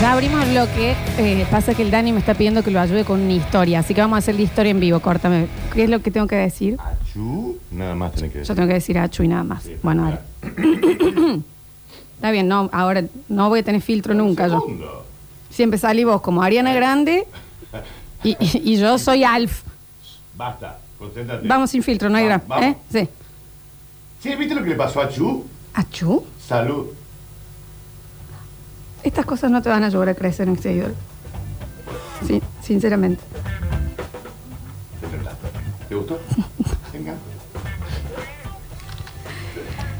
Ya abrimos el bloque. eh, pasa que el Dani me está pidiendo que lo ayude con una historia. Así que vamos a hacer la historia en vivo. Córtame. ¿Qué es lo que tengo que decir? Achú, nada más tenés que Yo decir. tengo que decir Achu y nada más. Sí, Bueno, dale. Está bien, no, ahora no voy a tener filtro nunca yo. Segundo. Siempre salí vos como Ariana Grande y, y- y yo soy Alf. Basta, concéntrate. Vamos sin filtro, no hay Va- gran. vamos. ¿Eh? Sí. Sí, ¿viste lo que le pasó a Chu? ¿Achu? Salud. Estas cosas no te van a ayudar a crecer en seguidor. Sí, sinceramente. Te tentaste. ¿Te gustó? Venga.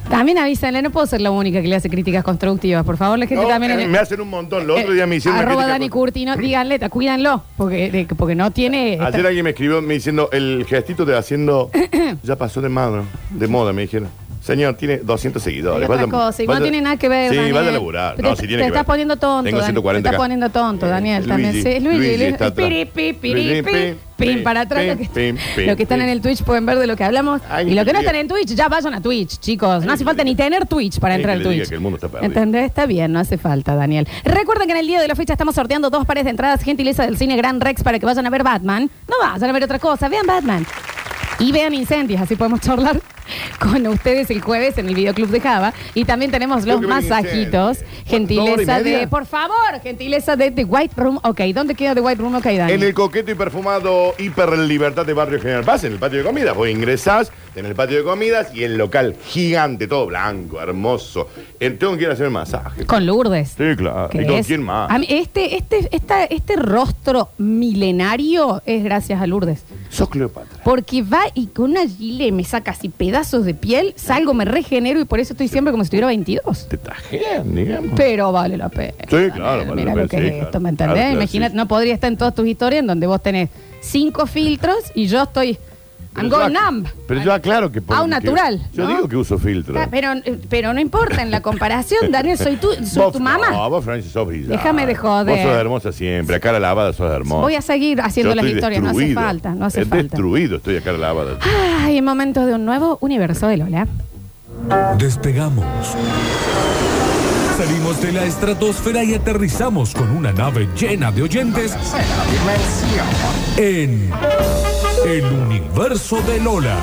También avísenle, no puedo ser la única que le hace críticas constructivas. Por favor, la gente No, también. eh, en- me hacen un montón. El otro día me hicieron una Arroba crítica Dani con- Curtino, díganle, ta- cuídanlo, porque, de- porque no tiene. Ayer alguien me escribió me diciendo el gestito de haciendo ya pasó de moda, de moda, me dijeron. Señor, tiene 200 seguidores. Vaya- cosa, y no tiene nada que ver. Sí, Daniel. vaya a laburar. Te, No, si tiene te que estás ver. poniendo tonto, Tengo Dani. 140 Te estás poniendo tonto, Eh, Daniel. también. Luigi, Sí, Luigi, Luigi está piri, piri, pim, para atrás. pim, lo que- pim, pim, Lo que están en el Twitch pueden ver de lo que hablamos. Ay, y lo que no están en Twitch, ya vayan a Twitch, chicos. No hace falta ni tener Twitch para entrar al Twitch. que el mundo está. ¿Entendés? Está bien, no hace falta, Daniel. Recuerden que en el día de la fecha estamos sorteando dos pares de entradas gentileza del cine Gran Rex para que vayan a ver Batman. No vayan a ver otra cosa, vean Batman. Y vean incendios, así podemos charlar con ustedes el jueves en el videoclub de Java. Y también tenemos los que masajitos. Gentileza ¿Dos horas y de. media? Por favor, gentileza de The White Room. Ok, ¿dónde queda The White Room? Ok, Dani. En el coqueto y perfumado Hiper Libertad de Barrio General Paz, en el patio de comidas. Vos ingresás en el patio de comidas y el local gigante, todo blanco, hermoso. Eh, tengo que ir a hacer masaje. Con Lourdes. Sí, claro. que ¿Y con es- quién más? A mí, este, este, esta- este rostro milenario es gracias a Lourdes. Sos Cleopatra. Porque va y con una gile me saca así pedazos de piel, salgo, me regenero y por eso estoy siempre como si tuviera 22. Te tajean, digamos. Pero vale la pena. Sí, claro, vale Mira la lo que pena, es sí, esto, claro. ¿me entendés? Claro, claro, Imagínate, sí. no podría estar en todas tus historias en donde vos tenés cinco filtros y yo estoy. I'm yo going numb. Pero yo aclaro que... Ah, que- natural, Yo ¿no? digo que uso filtro. Ah, Pero, pero no importa en la comparación, Daniel, soy tú, soy Vos- tu mamá. No, vos, Francis, sos brillante. Déjame de joder. Vos sos hermosa siempre. A cara lavada sos hermosa. Voy a seguir haciendo Yo las historias, no hace falta, no hace Es falta. destruido, estoy a cara lavada. Ay, en momentos de un nuevo universo de Lola. Despegamos. Salimos de la estratosfera y aterrizamos con una nave llena de oyentes en el universo de Lola.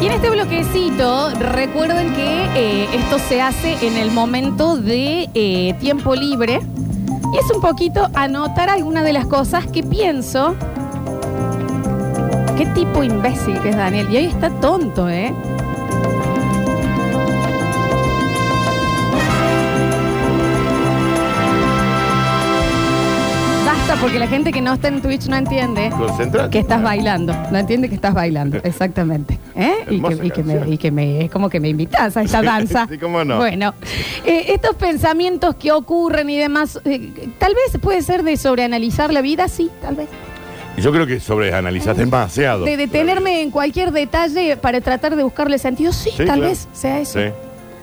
Y en este bloquecito, recuerden que eh, esto se hace en el momento de eh, tiempo libre. Y es un poquito anotar algunas de las cosas que pienso. Qué tipo imbécil que es Daniel. Y hoy está tonto, ¿eh? Porque la gente que no está en Twitch no entiende. Concentrate. Que estás bailando, no entiende que estás bailando, exactamente. ¿Eh? Y, que, y que me, y que me- es como que me invitas a esta danza. sí, cómo no. Bueno, eh, estos pensamientos que ocurren y demás, eh, tal vez puede ser de sobreanalizar la vida, sí, tal vez. Y Yo creo que sobreanalizas demasiado. De detenerme en cualquier detalle para tratar de buscarle sentido, sí, Sí, tal claro. vez sea eso. Sí.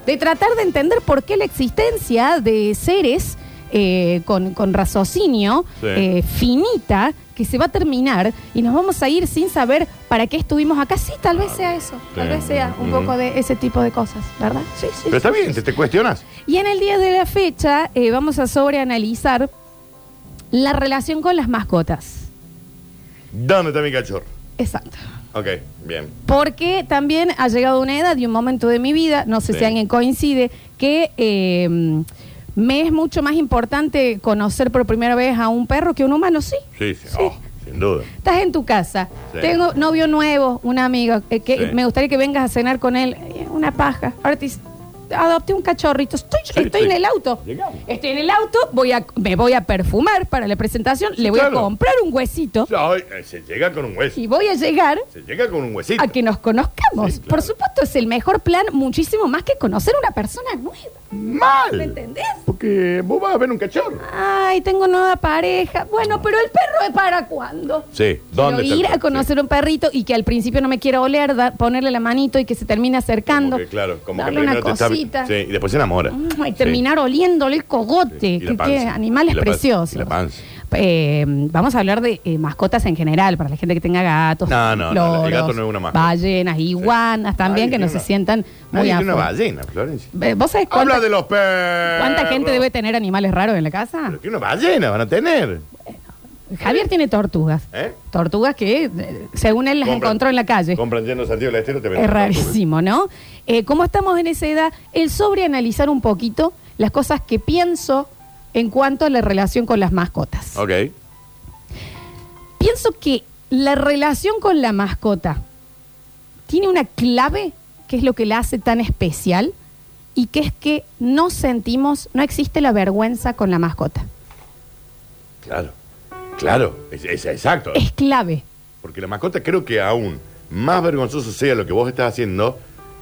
De tratar de entender por qué la existencia de seres eh, con, con raciocinio Sí. eh, finita que se va a terminar y nos vamos a ir sin saber para qué estuvimos acá. Sí, tal vez sea eso. Tal Sí. vez sea un Ujú. poco de ese tipo de cosas, ¿verdad? Sí, sí. Pero está sí, bien, sí, te, te cuestionas. y en el día de la fecha eh, vamos a sobreanalizar la relación con las mascotas. ¿Dónde está mi cachorro? Exacto. Ok, bien. Porque también ha llegado una edad y un momento de mi vida, no sé Sí. si alguien coincide, que eh, me es mucho más importante conocer por primera vez a un perro que a un humano, sí. Sí, sí, oh, sin duda. Estás en tu casa, Sí. tengo novio nuevo, un amigo, eh, que Sí. me gustaría que vengas a cenar con él, eh, una paja. Ahora te dice, adopté un cachorrito, estoy, estoy sí. en el auto. Llegamos. Estoy en el auto, voy a, me voy a perfumar para la presentación, le voy claro. a comprar un huesito Ay, eh, se llega con un hueso. y voy a llegar Se llega con un huesito. a que nos conozcamos. Sí, claro. Por supuesto, es el mejor plan, muchísimo más que conocer una persona nueva. Mal. ¿Me entendés? Porque vos vas a ver un cachorro. Ay, tengo nueva pareja. Bueno, pero el perro es para cuándo. Sí, Quiero ¿dónde está el ir a conocer un perrito y que al principio no me quiera oler, da- ponerle la manito y que se termine acercando. Como que, claro, como darle que una primero te está- cosita. Sí, y después se enamora. Mm, Y Sí. terminar oliéndole el cogote. Sí, y la que panza. qué animales Y la panza, preciosos. y la panza. Eh, vamos a hablar de eh, mascotas en general, para la gente que tenga gatos, No, no, no, el gato no es una mascota. ballenas, iguanas también, que no se sientan muy tiene una ballena, Florencia. ¿Vos sabés cuánta, Habla de los perros. cuánta gente debe tener animales raros en la casa? Pero que una ballena van a tener. Javier tiene tortugas. ¿Eh? Tortugas que, según él, las Compran- encontró en la calle. Compran lleno Santiago del Estero, te Es rarísimo, ¿no? Eh, como estamos en esa edad, el sobreanalizar un poquito las cosas que pienso en cuanto a la relación con las mascotas. Ok. Pienso que la relación con la mascota tiene una clave que es lo que la hace tan especial y que es que no sentimos, no existe la vergüenza con la mascota. Claro. Claro. Es, es- exacto. Es clave. Porque la mascota creo que aún más vergonzoso sea lo que vos estás haciendo,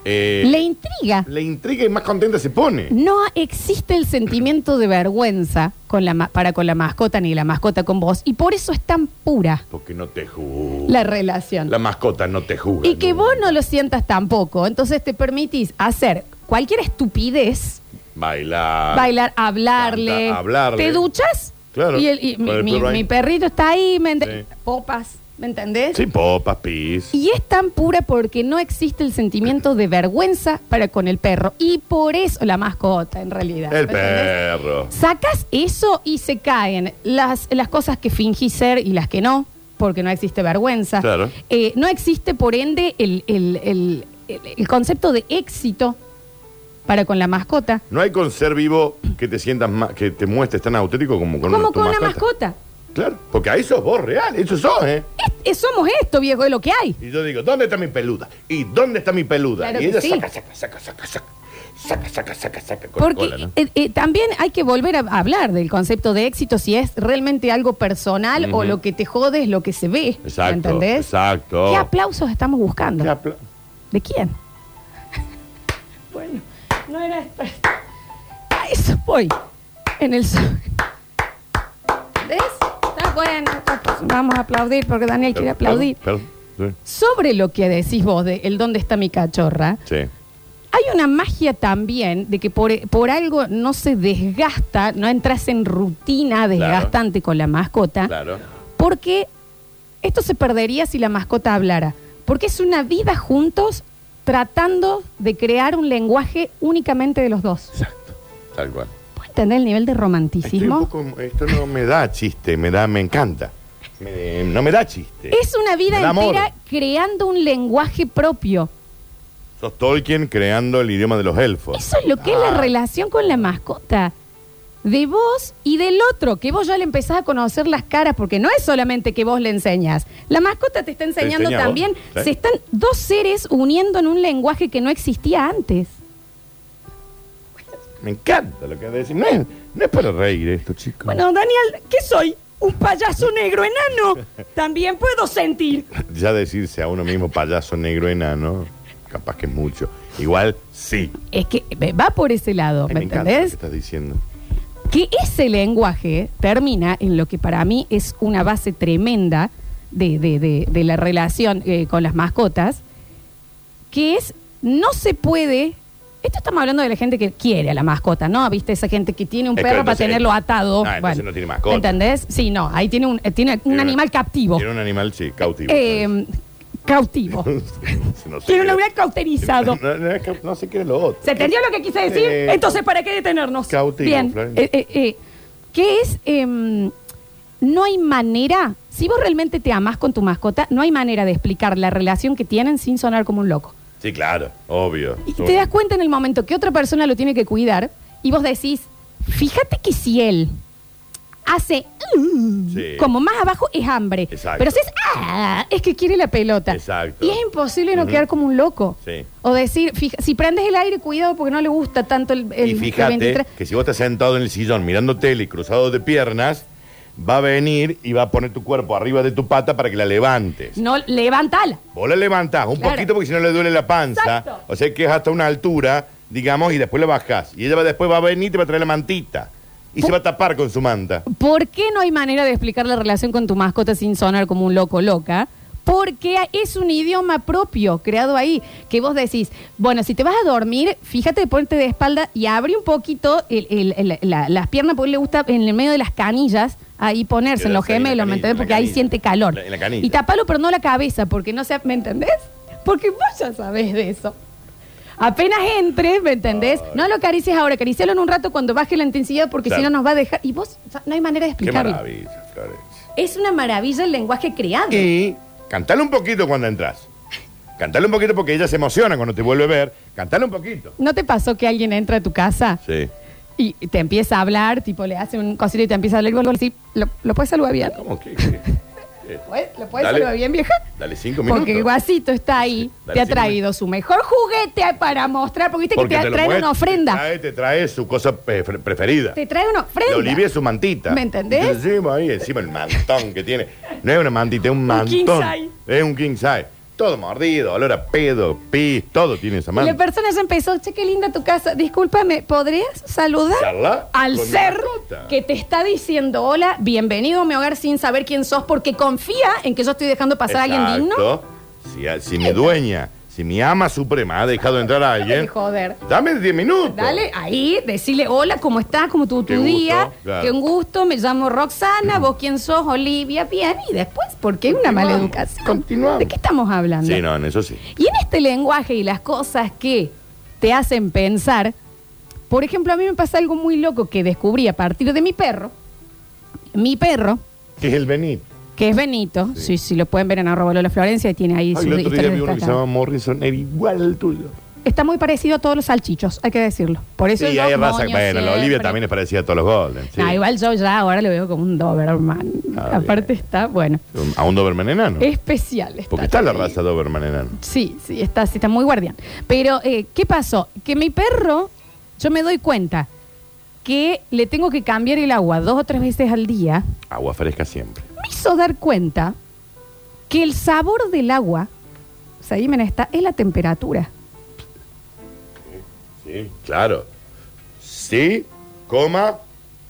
eh, Le intriga. le intriga y más contenta se pone. No existe el sentimiento de vergüenza con la ma- para con la mascota ni la mascota con vos y por eso es tan pura Porque no te juzga. la relación. La mascota no te juzga. y que nunca. vos no lo sientas tampoco, entonces te permitís hacer cualquier estupidez, Bailar. bailar, hablarle, te duchas Claro, y, el- y con mi, el mi- perro ahí. mi perrito está ahí, ¿me ent- Sí. popas, ¿me entendés? Sí, popas, pis. Y es tan pura porque no existe el sentimiento de vergüenza para con el perro. Y por eso la mascota, en realidad. El ¿me entendés? perro. Sacas eso y se caen las, las cosas que fingís ser y las que no, porque no existe vergüenza. Claro. Eh, no existe, por ende, el, el- el- el- el concepto de éxito para con la mascota. No hay con ser vivo que te sientas más, que te muestres tan auténtico como con Como tu con una mascota. Claro, porque ahí sos vos real, eso sos, ¿eh? Es- es- somos esto, viejo, es lo que hay. Y yo digo, ¿dónde está mi peluda? ¿Y dónde está mi peluda? Claro y que ella sí. saca, saca, saca, saca, saca. Saca, saca, saca, saca con Porque cola, ¿no? eh, eh, también hay que volver a hablar del concepto de éxito, si es realmente algo personal o lo que te jode es lo que se ve. Exacto, ¿Me entendés? exacto. ¿Qué aplausos estamos buscando? ¿De quién? bueno, no era esto. A eso voy. En el. so- ¿Ves? Bueno. Vamos a aplaudir porque Daniel quiere aplaudir. Perdón, perdón, Sobre lo que decís vos de el dónde está mi cachorra, sí. Hay una magia también de que por, por algo no se desgasta, no entras en rutina desgastante con la mascota, Claro. porque esto se perdería si la mascota hablara. Porque es una vida juntos tratando de crear un lenguaje únicamente de los dos. Exacto. Tal cual. ¿Puedes entender el nivel de Estoy romanticismo? un poco, esto no me da chiste, me da, me encanta. Me- no me da chiste. Es una vida amor. entera creando un lenguaje propio. Sos Tolkien creando el idioma de los elfos. Eso es lo que es la Ah, relación con la mascota. De vos y del otro, que vos ya le empezás a conocer las caras, porque no es solamente que vos le enseñas. La mascota te está enseñando enseña a vos, también. sí. Se están dos seres uniendo en un lenguaje que no existía antes. Me encanta lo que decís. No es, no es para reír esto, chicos. Bueno, Daniel, ¿qué soy? ¿Un payaso negro enano? También puedo sentir. Ya decirse a uno mismo payaso negro enano, capaz que es mucho. Igual, sí. Es que eh, va por ese lado, Ay, ¿me me lo que entendés? estás diciendo. que ese lenguaje termina en lo que para mí es una base tremenda de, de- de- de la relación eh, con las mascotas, que es, no se puede, esto estamos hablando de la gente que quiere a la mascota, ¿no? ¿Viste? Esa gente que tiene un Es que perro para entonces- tenerlo atado. Ah, entonces no tiene mascota. ¿Entendés? Sí, no, ahí tiene un, eh, tiene un animal captivo. Tiene un animal, sí, cautivo. Eh, cautivo. no sé tiene un qué- animal cauterizado. No, no, es que- no sé qué es lo otro. ¿Se entendió lo que quise decir? Eh, Entonces, ¿para qué detenernos? cautivo, Bien. Florencia. Eh, eh, eh, ¿Qué es? Em, no hay manera, si vos realmente te amás con tu mascota, no hay manera de explicar la relación que tienen sin sonar como un loco. Sí, claro, obvio. Y te das cuenta en el momento que otra persona lo tiene que cuidar y vos decís, fíjate que si él hace mm, Sí. como más abajo es hambre, Exacto. pero si es ah, es que quiere la pelota. Exacto. Y es imposible no Ujú. quedar como un loco. Sí. O decir, fija- si prendes el aire, cuidado porque no le gusta tanto el, el- y el fíjate 23. que si vos estás sentado en el sillón mirando tele y cruzado de piernas, va a venir y va a poner tu cuerpo arriba de tu pata para que la levantes. No, levántala. Vos la levantás un Claro. poquito porque si no le duele la panza. Exacto. O sea que es hasta una altura, digamos, y después la bajás. Y ella va, después va a venir y te va a traer la mantita. Y se va a tapar con su manta. ¿Por qué no hay manera de explicar la relación con tu mascota sin sonar como un loco loca? Porque es un idioma propio creado ahí, que vos decís, bueno, si te vas a dormir, fíjate de ponerte de espalda y abre un poquito el- el- el- la- las piernas, porque le gusta en el medio de las canillas, ahí ponerse en los ahí en la gemelos, ¿me canilla, entendés? en la Porque ahí canilla. siente calor. En la canilla. y tapalo, pero no la cabeza, porque no se, ¿me entendés? Porque vos ya sabés de eso. Apenas entres, ¿me entendés? No lo acaricies ahora, acaricialo en un rato cuando baje la intensidad, porque Claro. si no nos va a dejar. Y vos, o sea, no hay manera de Qué explicarlo. maravilla, Florencia. Es una maravilla el lenguaje creado. Y cantale un poquito cuando entras. Cantale un poquito porque ella se emociona cuando te vuelve a ver. Cantale un poquito. ¿No te pasó que alguien entra a tu casa Sí. Y te empieza a hablar, tipo le hace un cosito y te empieza a hablar y así, ¿lo, ¿lo puedes saludar bien? ¿Cómo que? que- ¿Puedes- ¿Lo puedes Dale. saludar bien, vieja? Dale cinco minutos. Porque el guasito está ahí, Dale te ha traído su mejor juguete para mostrar, porque viste Porque que te, lo trae muestra, una ofrenda. Te trae, te trae su cosa pre- preferida. Te trae una ofrenda. La Olivia es su mantita. ¿Me entendés? Encima ahí, encima el mantón que tiene. No es una mantita, es un mantón. king size. Es un king size. Todo mordido, olor a pedo, pis, todo tiene esa Y la persona ya empezó, che, qué linda tu casa. Discúlpame, ¿podrías saludar Charla al con ser mascota. que te está diciendo hola, bienvenido a mi hogar sin saber quién sos porque confía en que yo estoy dejando pasar a alguien digno? Exacto. Si, si mi dueña, si mi ama suprema ha dejado entrar a alguien, joder. dame 10 minutos. Dale, ahí, decirle hola, ¿cómo estás? ¿Cómo tu, tu Qué gusto, día? claro. Qué un gusto, me llamo Roxana, vos quién sos, Olivia, bien. Y después, ¿por qué una mala Continuamos, educación? continuamos. ¿De qué estamos hablando? Sí, no, en eso sí. Y en este lenguaje y las cosas que te hacen pensar, por ejemplo, a mí me pasa algo muy loco que descubrí a partir de mi perro. Mi perro, ¿Qué es el venir? Que es Benito, sí, sí, lo pueden ver en arroba Lola Florencia, y tiene ahí Ay, sus el otro día historias vi uno que se destacadas. llama Morrison, era igual al tuyo. Está muy parecido a todos los salchichos, hay que decirlo. Por eso Sí, yo hay raza. moño Bueno, la Olivia también es parecida a todos los Golden. sí. No, igual yo ya ahora lo veo como un Doberman. Ah, Aparte está, bueno, A un Doberman enano. especial. Porque está la raza Doberman enano. Sí, sí, está, sí, está muy guardián. Pero, eh, ¿qué pasó? Que mi perro, yo me doy cuenta que le tengo que cambiar el agua dos o tres veces al día. Agua fresca siempre. Me hizo dar cuenta que el sabor del agua, o sea, ahí me está, es la temperatura. Sí, claro. Sí, coma,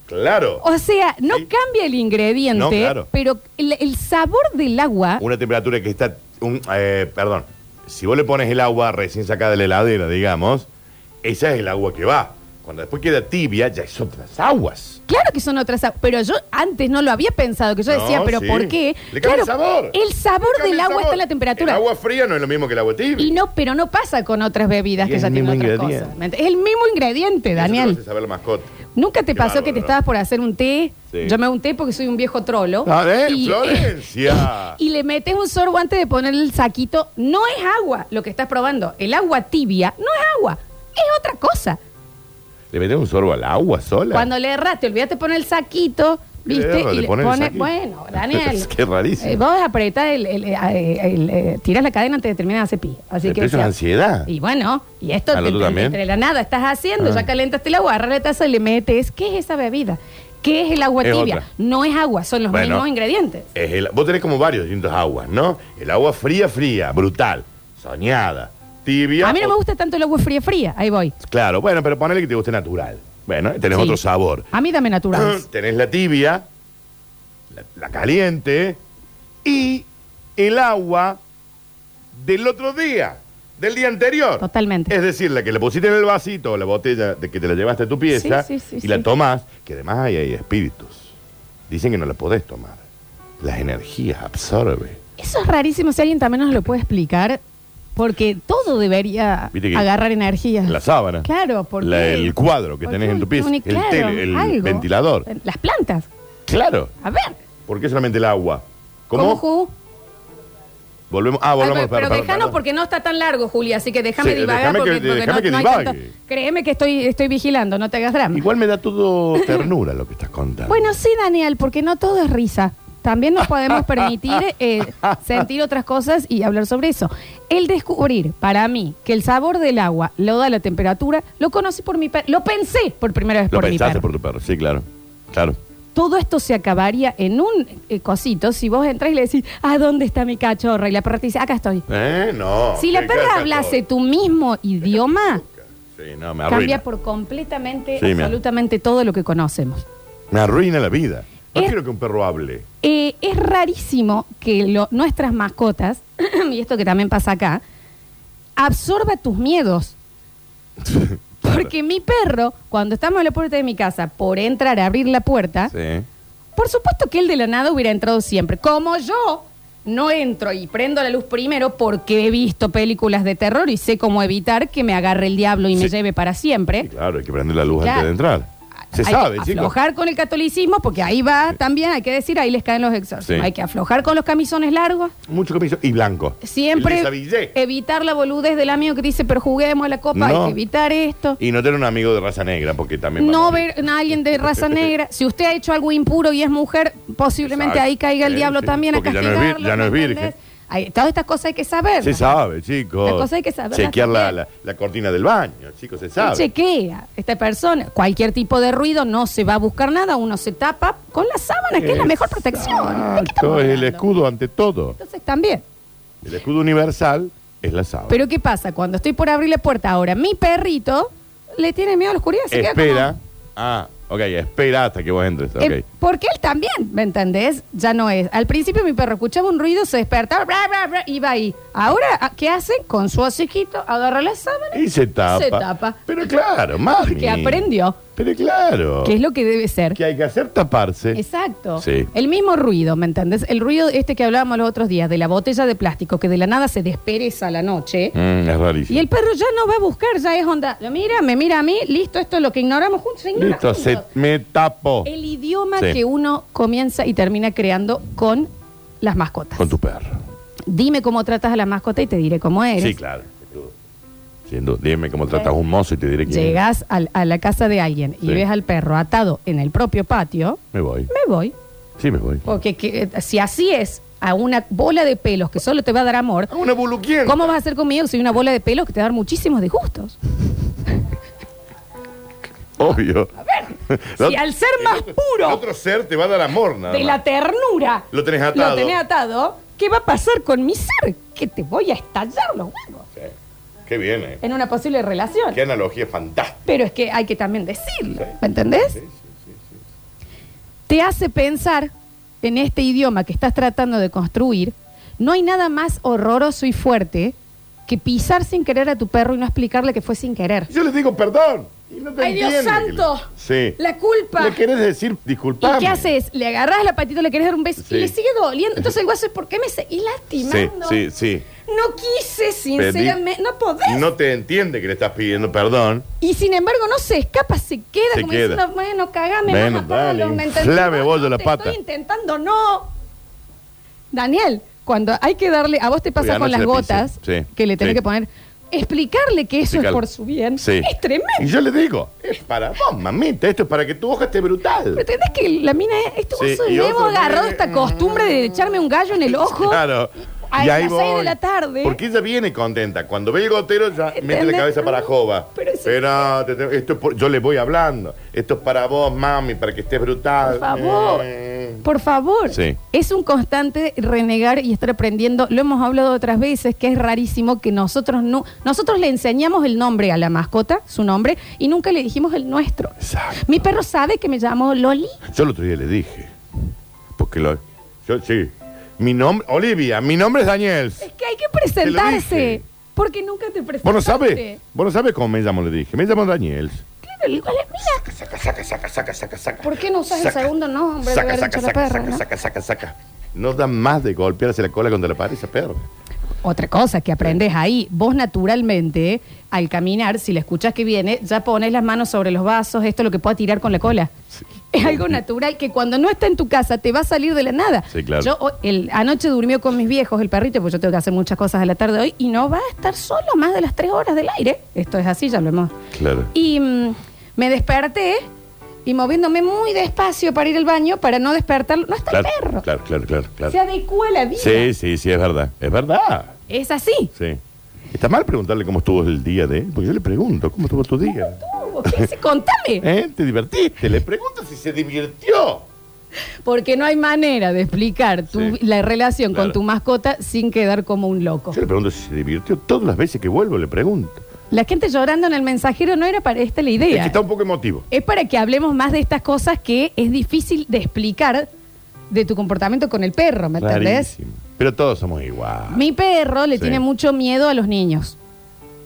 claro. O sea, no Sí. cambia el ingrediente, No, claro. pero el, el sabor del agua Una temperatura que está. Un, eh, perdón. Si vos le pones el agua recién sacada de la heladera, digamos, esa es el agua que va. Cuando después queda tibia, ya es otras aguas. Claro que son otras aguas, pero yo antes no lo había pensado, que yo decía, pero sí. ¿por qué? Le cambia Claro, el sabor. El sabor cambia del el agua sabor. está en la temperatura. El agua fría no es lo mismo que el agua tibia. Y no, pero no pasa con otras bebidas Y que es ya el tienen mismo otras ingrediente. cosas. ¿me ent- Es el mismo ingrediente, Eso lo Daniel. hace saber la mascota. ¿Nunca te Qué pasó que bárbaro, te ¿no? estabas por hacer un té? Sí. Yo me un té porque soy un viejo trolo. A ver, Y- Florencia. Y le metes un sorbo antes de poner el saquito. No es agua lo que estás probando. El agua tibia no es agua. Es otra cosa. ¿Le metes un sorbo al agua sola? Cuando le erraste, olvídate poner el saquito, ¿Qué ¿viste? erra? Y ¿Le le pones el pone- saquito? bueno, Daniel. Es que rarísimo. eh, vos apretás el, el, eh, el, eh, tirás la cadena antes de terminar de hacer pi. Así Pero que. eso es sea, ansiedad. Y bueno, y esto Ah, ¿lo te- tú te- también? entre la nada estás haciendo, Ah. ya calentaste el agua, agarras la taza y le metes. ¿Qué es esa bebida? ¿Qué es el agua Es tibia? otra. No es agua, son los Bueno. mismos ingredientes. Es el- vos tenés como varios distintos aguas, ¿no? El agua fría, fría, brutal, soñada, tibia. A mí no o- me gusta tanto el agua fría, fría. Ahí voy. Claro, bueno, pero ponele que te guste natural. Bueno, tenés Sí. otro sabor. A mí dame natural. tenés la tibia, la, la caliente y el agua del otro día, del día anterior. Totalmente. Es decir, la que le pusiste en el vasito o la botella de que te la llevaste a tu pieza Sí, sí, sí, y sí. la tomás, que además hay, hay espíritus. Dicen que no la podés tomar. Las energías absorbe. Eso es rarísimo. Si alguien también nos lo puede explicar, porque todo debería Viste que agarrar energía. La sábana. Claro, porque. La- el cuadro que porque tenés en tu pieza. un- El, claro, tele- el algo. ventilador. Las plantas. Claro. A ver. ¿Por qué solamente el agua? ¿Cómo, ¿Cómo? Ju? Volvemos. Ah, Ay, volvemos. pero perdón, déjanos perdón. porque no está tan largo, Julia, así que déjame Sí, divagar déjame porque, que- porque déjame no, que no hay divague. tanto. Créeme que estoy, estoy vigilando, no te hagas drama. Igual me da todo ternura lo que estás contando. Bueno, sí, Daniel, porque no todo es risa. También nos podemos permitir eh, sentir otras cosas y hablar sobre eso. El descubrir, para mí, que el sabor del agua lo da la temperatura, lo conocí por mi perro. Lo pensé por primera vez lo por mi pensaste perro. por tu perro, sí, claro. Claro. Todo esto se acabaría en un eh, cosito si vos entras y le decís, ¿a dónde está mi cachorra? Y la perra te dice, acá estoy. ¿Eh? No. si la ¿Qué perra hablase tu mismo idioma, Sí, no, me cambia por completamente, Sí, me- absolutamente todo lo que conocemos. Me arruina la vida. No Es- quiero que un perro hable. Eh, es rarísimo que lo- nuestras mascotas, y esto que también pasa acá, absorba tus miedos. Porque mi perro, cuando estamos en la puerta de mi casa, por entrar a abrir la puerta, Sí. Por supuesto que él de la nada hubiera entrado siempre. Como yo no entro y prendo la luz primero porque he visto películas de terror y sé cómo evitar que me agarre el diablo y me Sí. lleve para siempre. Sí, claro, hay que prender la luz Claro. antes de entrar. Se hay sabe, que chicos. aflojar con el catolicismo porque ahí va también, hay que decir, ahí les caen los exorcismos. Sí. Hay que aflojar con los camisones largos. Mucho camiso. Y blanco. Siempre evitar la boludez del amigo que dice, pero juguemos a la copa, No. hay que evitar esto. Y no tener un amigo de raza negra, porque también. a No ver a alguien de raza negra. Si usted ha hecho algo impuro y es mujer, posiblemente Exacto. ahí caiga el Sí, diablo sí. también a Porque ya no es vir- castigarlo. ya no es ¿me virgen. Hay- todas estas cosas hay que saber. Se sabe, chicos. Las cosas hay que saberlas Chequear la, la, la cortina del baño, chicos, se sabe. Chequea esta persona. Cualquier tipo de ruido no se va a buscar nada, uno se tapa con la sábana, que es la mejor protección. ¿De qué es el escudo ante todo. Entonces también. El escudo universal es la sábana. Pero ¿qué pasa? Cuando estoy por abrir la puerta ahora, mi perrito le tiene miedo a la oscuridad. Se queda espera. como- Ah, ok, espera hasta que vos entres. Ok. Eh, porque él también, ¿me entendés? Ya no es. Al principio mi perro escuchaba un ruido, se despertaba, bra, bra, iba ahí. Ahora, ¿a- ¿qué hace? Con su hocicito, agarra la sábana y se tapa. Se tapa. Pero claro, mami. porque aprendió. Pero claro. que es lo que debe ser. ¿Qué hay que hacer? Taparse. Exacto. Sí. El mismo ruido, ¿me entendés? El ruido este que hablábamos los otros días, de la botella de plástico que de la nada se despereza a la noche. Mm, es rarísimo. Y el perro ya no va a buscar, ya es onda. Mira, me mira a mí, listo, esto es lo que ignoramos juntos. se ignora Listo, se, juntos. me tapo El idioma Sí. que uno comienza y termina creando con las mascotas. con tu perro. Dime cómo tratas a la mascota y te diré cómo eres. Sí, claro. Sin duda. Dime cómo tratas a un mozo y te diré quién es. Llegas al- a la casa de alguien y Sí. ves al perro atado en el propio patio, Me voy. me voy. Sí, me voy. Porque que- si así es a una bola de pelos que solo te va a dar amor, A una buluquienta. ¿cómo vas a hacer conmigo si soy una bola de pelos que te va a dar muchísimos disgustos? Obvio. si al ser más El puro otro ser te va a dar amor, nada de más. la ternura Lo tenés atado. lo tenés atado, ¿qué va a pasar con mi ser? Que te voy a estallar los huevos. Qué bien, ¿eh? en una posible relación. Qué analogía fantástica. Pero es que hay que también decirlo, Sí. ¿me entendés? Sí, sí, Te hace pensar en este idioma que estás tratando de construir, no hay nada más horroroso y fuerte que pisar sin querer a tu perro y no explicarle que fue sin querer. Yo les digo perdón. Y no te ¡Ay, Dios que santo! le- Sí. La culpa. Le querés decir ¿Y disculpame. qué haces? Le agarras la patita, le querés dar un beso Sí. y le sigue doliendo. Entonces el guaso, ¿por qué me seguís Sí, lastimando? sí, sí. No quise, sinceramente. No podés. Y no te entiende que le estás pidiendo perdón. Y sin embargo no se escapa, se queda Se como queda. diciendo, bueno, cagame, Bueno, mamá, palo, dale, ¿me inflame vos no, de la te pata. Estoy intentando, no. Daniel, cuando hay que darle, a vos te pasa con las la gotas Sí, que le tenés sí. que poner, explicarle que eso Explicarle. es por su bien, Sí. es tremendo. Y yo le digo, es para vos, mamita. Esto es para que tu hoja esté brutal. ¿Me entendés que la mina es, y le hemos agarrado esta costumbre de echarme un gallo en el ojo? Claro. A y ahí las voy. de la tarde. Porque ella viene contenta. Cuando ve el gotero, ya mete la cabeza para Jova. Pero te- esto es por- yo le voy hablando. Esto es para vos, mami, para que estés brutal. Por favor. Eh. Por favor. Sí. Es un constante renegar y estar aprendiendo. Lo hemos hablado otras veces, que es rarísimo que nosotros no. Nosotros le enseñamos el nombre a la mascota, su nombre, y nunca le dijimos el nuestro. Exacto. Mi perro sabe que me llamo Loli. Yo el otro día le dije. Porque lo. Yo, sí. Mi nombre. Olivia, mi nombre es Daniel. Es que hay que presentarse. dije. Porque nunca te presentaste. ¿Vos no sabés? ¿Vos no sabés cómo me llamo? Le dije. Me llamo Daniel. Claro, igual es mira. Saca, saca, saca, saca, saca, saca. ¿Por qué no usas el segundo nombre de Saca, haber saca, dicho la saca, perra, saca, no? saca, saca, saca. No da más de golpearse la cola contra la pared esa perra. Otra cosa que aprendes ahí, vos naturalmente, al caminar, si la escuchas que viene, ya pones las manos sobre los vasos, esto es lo que pueda tirar con la cola. Es algo natural que cuando no está en tu casa te va a salir de la nada. Sí, claro. Yo el, anoche durmió con mis viejos el perrito, pues yo tengo que hacer muchas cosas a la tarde hoy, y no va a estar solo más de las tres horas del aire. Esto es así, ya lo hemos. Claro. Y mm, me desperté y moviéndome muy despacio para ir al baño para no despertarlo. No está Claro, el perro. claro, claro, claro, claro. Se adecua a la vida. Sí, sí, sí, es verdad. Es verdad. Es así. Sí. Está mal preguntarle cómo estuvo el día de él, porque yo le pregunto, ¿cómo estuvo tu día? Uh, ¿Qué dice? Contame. ¿Eh? ¿Te divertiste? Le pregunto si se divirtió. Porque no hay manera de explicar tu- Sí. la relación Claro. con tu mascota sin quedar como un loco. Yo le pregunto si se divirtió. Todas las veces que vuelvo le pregunto. La gente llorando en el mensajero no era para esta la Es que idea. está un poco emotivo. Es para que hablemos más de estas cosas que es difícil de explicar de tu comportamiento con el perro, ¿me entendés? Rarísimo. Pero todos somos igual. Mi perro le Sí. tiene mucho miedo a los niños.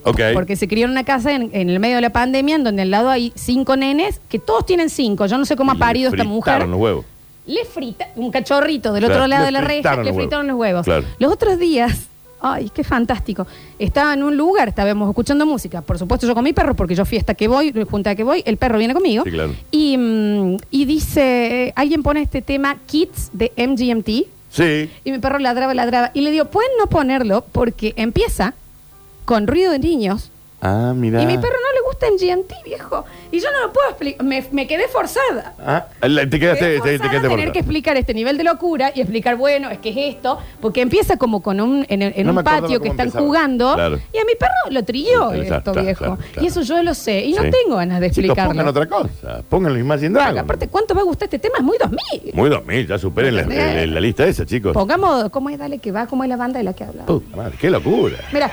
Ok. Porque se crió en una casa en, en el medio de la pandemia en donde al lado hay cinco nenes, que todos tienen cinco. Yo no sé cómo ha parido esta mujer. fritaron los huevos. le frita un cachorrito del Claro, otro lado le de la reja, fritaron le los fritaron los huevos. Claro. Los otros días, ay, qué fantástico. Estaba en un lugar, estábamos escuchando música. Por supuesto, yo con mi perro, porque yo fiesta que voy, junta que voy, el perro viene conmigo. Sí, claro. Y, mm, y dice, eh, alguien pone este tema Kids de MGMT. Sí. Y mi perro ladraba, ladraba. Y le digo, ¿pueden no ponerlo? Porque empieza con ruido de niños. Ah, mira. Y mi perro no le gusta MGMT, viejo. Y yo no lo puedo explicar. Me, me quedé forzada. Ah, la- te quedaste, te, te forzada quedaste a tener que explicar este nivel de locura y explicar, bueno, es que es esto, porque empieza como con un, en, en No un patio cómo que están empezaba. jugando Claro. y a mi perro lo trilló esto, claro, viejo. claro, claro. Y eso yo lo sé y no Sí. tengo ganas de Chicos, explicarlo. pongan otra cosa. Pongan los Imagine Porque Dragons. aparte, ¿cuánto va a gustar este tema? Es muy 2000. Muy 2000, ya superen la, la- la lista esa, chicos. Pongamos, ¿cómo es? Dale que va, ¿cómo es la banda de la que habla? Puta madre, qué locura. Mira,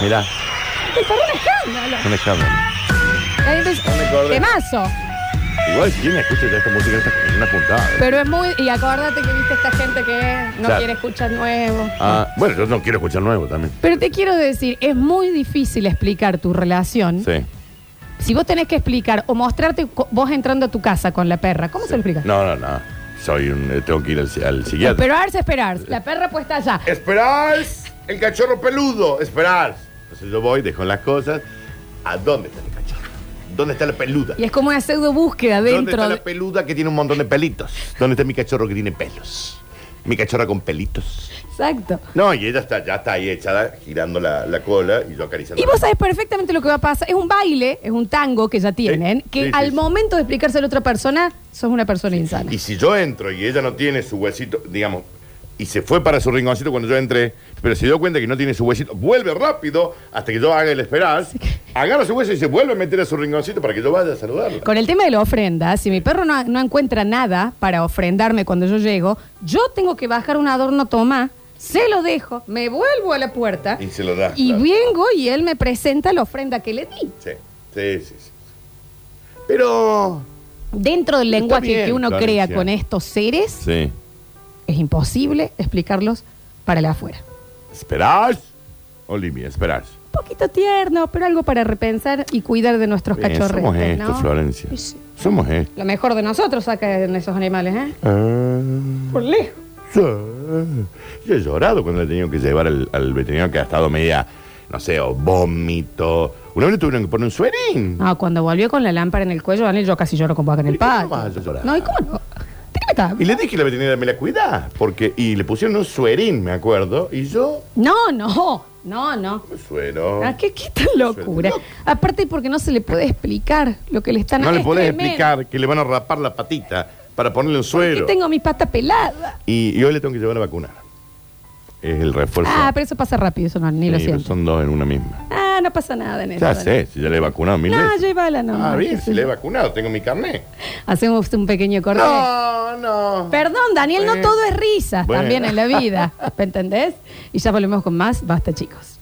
Mirá, el perro es un escándalo. un escándalo. Ahí ves- No me acordé. Temazo. Igual, ¿quién escucha ya esta música en esta- en una puntada? Pero es muy. Y acordate que viste esta gente que no Claro. quiere escuchar nuevo. Ah, bueno, yo no quiero escuchar nuevo también. Pero te quiero decir, es muy difícil explicar tu relación. Sí. Si vos tenés que explicar o mostrarte co- vos entrando a tu casa con la perra, ¿cómo se lo explicas? No, no, no. Soy un, eh, tengo que ir al, al psiquiatra. Esperarse, esperarse. La perra puesta allá. Esperar el cachorro peludo. Esperar. Entonces yo voy, dejo las cosas. ¿A dónde está el cachorro? ¿Dónde está la peluda? Y es como una pseudo búsqueda ¿Dónde dentro. está de- la peluda que tiene un montón de pelitos? ¿Dónde está mi cachorro que tiene pelos? Mi cachorra con pelitos. Exacto. No, y ella está, ya está ahí echada, girando la, la cola y yo acariciando. Y vos sabés perfectamente lo que va a pasar. Es un baile, es un tango que ya tienen, que sí, al sí. momento de explicárselo a otra persona, sos una persona insana. Y si yo entro y ella no tiene su huesito, digamos, y se fue para su rinconcito cuando yo entré, pero se dio cuenta que no tiene su huesito, vuelve rápido hasta que yo haga el esperar, agarra su hueso y se vuelve a meter a su rinconcito para que yo vaya a saludarla. Con el tema de la ofrenda, si mi perro no, no encuentra nada para ofrendarme cuando yo llego, yo tengo que bajar un adorno Tomás, se lo dejo, me vuelvo a la puerta Y se lo da. y claro. vengo y él me presenta la ofrenda que le di. Sí, sí, sí. sí. Pero. Dentro del lenguaje bien, que uno Florencia. crea con estos seres, Sí. Es imposible explicarlos para el afuera. ¿Esperás? Olivia, esperás. Un poquito tierno, pero algo para repensar y cuidar de nuestros Bien, cachorros. somos esto, Florencia. Sí. Somos esto. Lo mejor de nosotros sacan esos animales, ¿eh? Ah, Por lejos. sí. Yo he llorado cuando le he tenido que llevar al, al veterinario que ha estado media, no sé, o vómito. Una vez le tuvieron que poner un suerín. No, cuando volvió con la lámpara en el cuello, Daniel, yo casi lloro con vaca en el ¿Y cómo patio. No, ¿y cómo no? ¿De qué me estás Y le dije a la veterinaria, me la cuida, porque, y le pusieron un suerín, me acuerdo, y yo, No, no, no, no. suero. Ah, ¿qué, qué tan locura? Aparte porque no se le puede explicar lo que le están no le es podés tremendo. explicar que le van a rapar la patita para ponerle un Que suero. tengo mi pata pelada. Y, y hoy le tengo que llevar a vacunar. Es el refuerzo. Ah, pero eso pasa rápido, eso no, ni lo Sí, pero siento. son dos en una misma. Ah, no pasa nada en eso. Ya sé, si ya le he vacunado mil No, veces. llévala nomás. Ah, bien, qué si le he yo. vacunado, tengo mi carnet. Hacemos un pequeño corte. No, no. Perdón, Daniel, no Bueno. todo es risas Bueno. también en la vida. ¿Me entendés? Y ya volvemos con más. Basta, chicos.